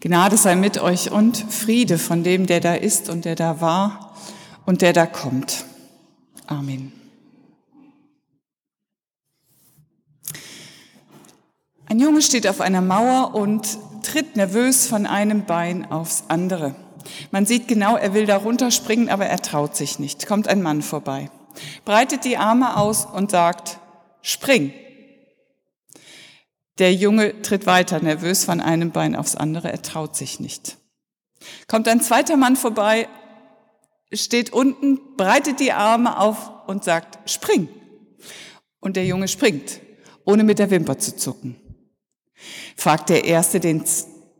Gnade sei mit euch und Friede von dem, der da ist und der da war und der da kommt. Amen. Ein Junge steht auf einer Mauer und tritt nervös von einem Bein aufs andere. Man sieht genau, er will da runterspringen, aber er traut sich nicht. Kommt ein Mann vorbei, breitet die Arme aus und sagt, spring. Der Junge tritt weiter, nervös von einem Bein aufs andere, er traut sich nicht. Kommt ein zweiter Mann vorbei, steht unten, breitet die Arme auf und sagt, spring. Und der Junge springt, ohne mit der Wimper zu zucken. Fragt der Erste den,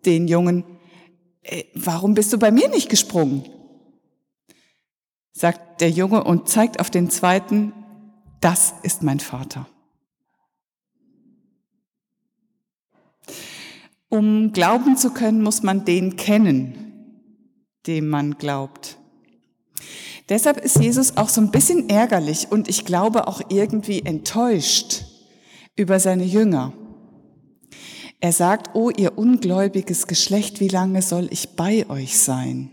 den Jungen, äh, warum bist du bei mir nicht gesprungen? Sagt der Junge und zeigt auf den Zweiten, das ist mein Vater. Um glauben zu können, muss man den kennen, dem man glaubt. Deshalb ist Jesus auch so ein bisschen ärgerlich und ich glaube auch irgendwie enttäuscht über seine Jünger. Er sagt, oh ihr ungläubiges Geschlecht, wie lange soll ich bei euch sein?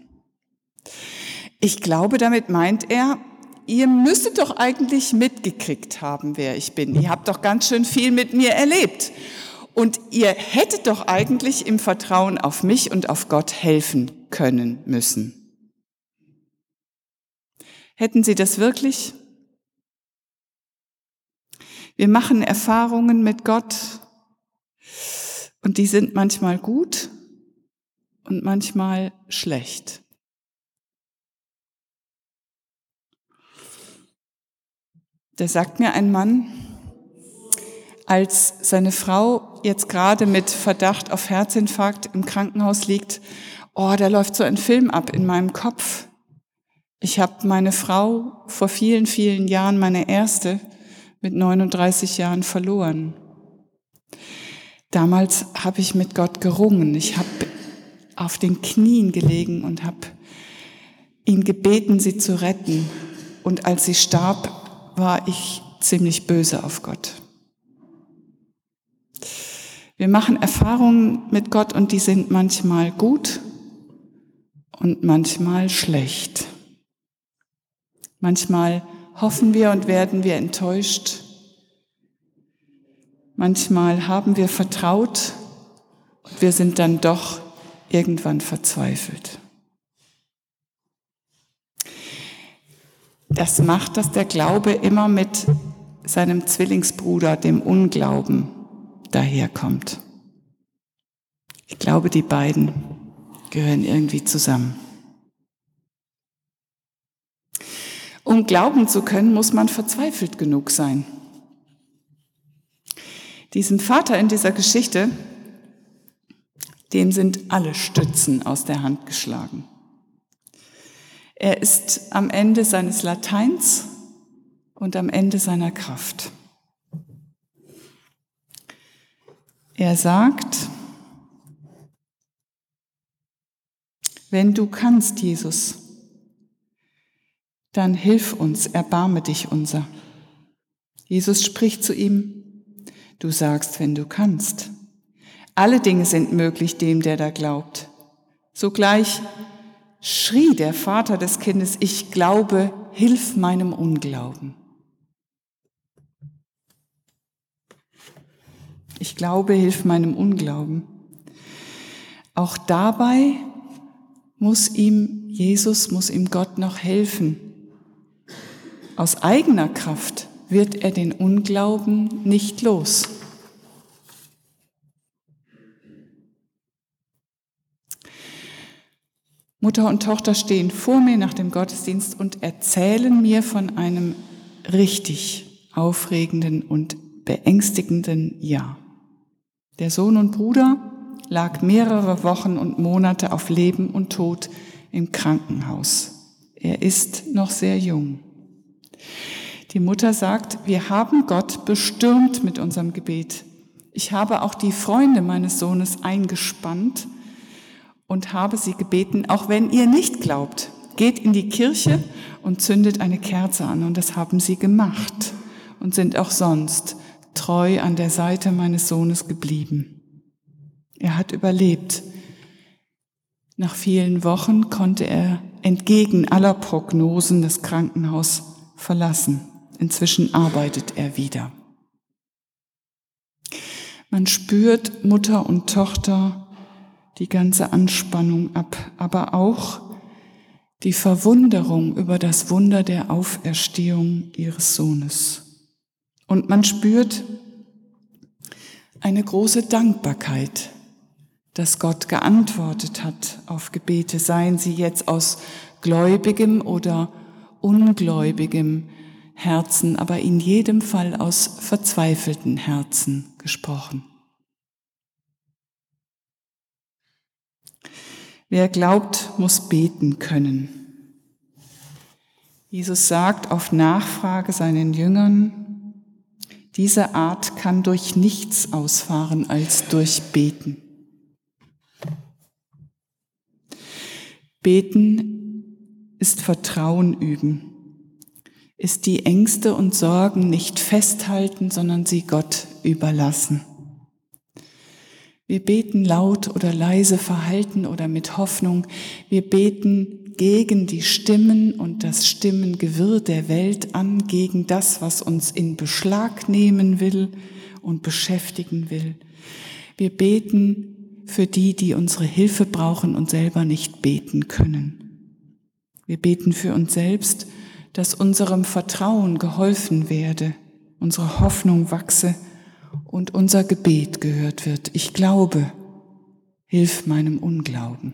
Ich glaube, damit meint er, ihr müsstet doch eigentlich mitgekriegt haben, wer ich bin. Ihr habt doch ganz schön viel mit mir erlebt. Und ihr hättet doch eigentlich im Vertrauen auf mich und auf Gott helfen können müssen. Hätten Sie das wirklich? Wir machen Erfahrungen mit Gott und die sind manchmal gut und manchmal schlecht. Da sagt mir ein Mann, als seine Frau jetzt gerade mit Verdacht auf Herzinfarkt im Krankenhaus liegt, oh, da läuft so ein Film ab in meinem Kopf. Ich habe meine Frau vor vielen, vielen Jahren, meine erste, mit 39 Jahren verloren. Damals habe ich mit Gott gerungen. Ich habe auf den Knien gelegen und habe ihn gebeten, sie zu retten. Und als sie starb, war ich ziemlich böse auf Gott. Wir machen Erfahrungen mit Gott und die sind manchmal gut und manchmal schlecht. Manchmal hoffen wir und werden wir enttäuscht. Manchmal haben wir vertraut und wir sind dann doch irgendwann verzweifelt. Das macht, dass der Glaube immer mit seinem Zwillingsbruder, dem Unglauben, daherkommt. Ich glaube, die beiden gehören irgendwie zusammen. Um glauben zu können, muss man verzweifelt genug sein. Diesem Vater in dieser Geschichte, dem sind alle Stützen aus der Hand geschlagen. Er ist am Ende seines Lateins und am Ende seiner Kraft. Er sagt, wenn du kannst, Jesus, dann hilf uns, erbarme dich unser. Jesus spricht zu ihm, du sagst, wenn du kannst. Alle Dinge sind möglich dem, der da glaubt. Sogleich schrie der Vater des Kindes, ich glaube, hilf meinem Unglauben. Ich glaube, hilf meinem Unglauben. Auch dabei muss ihm Jesus, muss ihm Gott noch helfen. Aus eigener Kraft wird er den Unglauben nicht los. Mutter und Tochter stehen vor mir nach dem Gottesdienst und erzählen mir von einem richtig aufregenden und beängstigenden Jahr. Der Sohn und Bruder lag mehrere Wochen und Monate auf Leben und Tod im Krankenhaus. Er ist noch sehr jung. Die Mutter sagt, wir haben Gott bestürmt mit unserem Gebet. Ich habe auch die Freunde meines Sohnes eingespannt und habe sie gebeten, auch wenn ihr nicht glaubt, geht in die Kirche und zündet eine Kerze an. Und das haben sie gemacht und sind auch sonst treu an der Seite meines Sohnes geblieben. Er hat überlebt. Nach vielen Wochen konnte er entgegen aller Prognosen das Krankenhaus verlassen. Inzwischen arbeitet er wieder. Man spürt Mutter und Tochter die ganze Anspannung ab, aber auch die Verwunderung über das Wunder der Auferstehung ihres Sohnes. Und man spürt eine große Dankbarkeit, dass Gott geantwortet hat auf Gebete, seien sie jetzt aus gläubigem oder ungläubigem Herzen, aber in jedem Fall aus verzweifelten Herzen gesprochen. Wer glaubt, muss beten können. Jesus sagt auf Nachfrage seinen Jüngern, diese Art kann durch nichts ausfahren als durch Beten. Beten ist Vertrauen üben, ist die Ängste und Sorgen nicht festhalten, sondern sie Gott überlassen. Wir beten laut oder leise verhalten oder mit Hoffnung. Wir beten gegen die Stimmen und das Stimmengewirr der Welt an, gegen das, was uns in Beschlag nehmen will und beschäftigen will. Wir beten für die, die unsere Hilfe brauchen und selber nicht beten können. Wir beten für uns selbst, dass unserem Vertrauen geholfen werde, unsere Hoffnung wachse und unser Gebet gehört wird. Ich glaube, hilf meinem Unglauben.